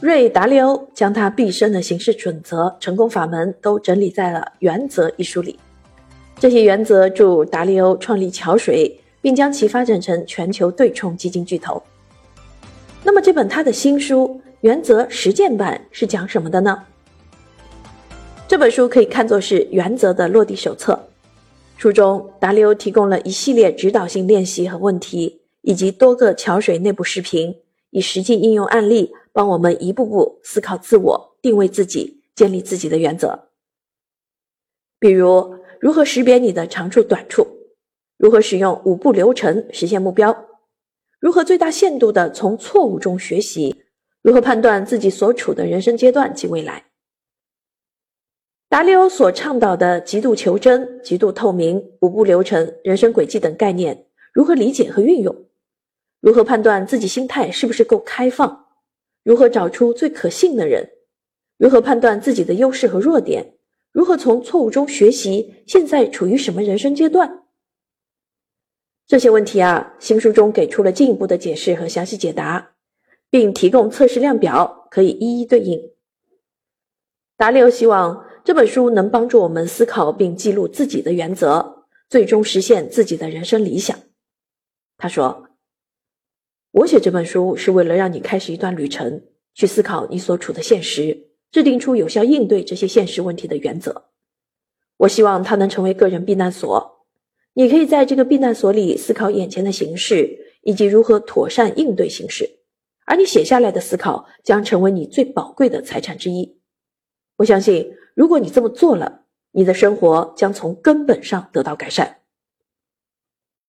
瑞达利欧将他毕生的行事准则、成功法门都整理在了《原则》一书里。这些原则助达利欧创立桥水，并将其发展成全球对冲基金巨头。那么，这本他的新书《原则实践版》是讲什么的呢？这本书可以看作是《原则》的落地手册。书中，达利欧提供了一系列指导性练习和问题，以及多个桥水内部视频，以实际应用案例帮我们一步步思考自我、定位自己、建立自己的原则。比如，如何识别你的长处短处？如何使用五步流程实现目标？如何最大限度地从错误中学习？如何判断自己所处的人生阶段及未来？达利欧所倡导的极度求真、极度透明、五步流程、人生轨迹等概念，如何理解和运用？如何判断自己心态是不是够开放？如何找出最可信的人？如何判断自己的优势和弱点？如何从错误中学习？现在处于什么人生阶段？这些问题啊，新书中给出了进一步的解释和详细解答，并提供测试量表，可以一一对应。达利欧希望这本书能帮助我们思考并记录自己的原则，最终实现自己的人生理想。他说：“我写这本书是为了让你开始一段旅程，去思考你所处的现实。”制定出有效应对这些现实问题的原则。我希望它能成为个人避难所。你可以在这个避难所里思考眼前的形势，以及如何妥善应对形势。而你写下来的思考将成为你最宝贵的财产之一。我相信，如果你这么做了，你的生活将从根本上得到改善。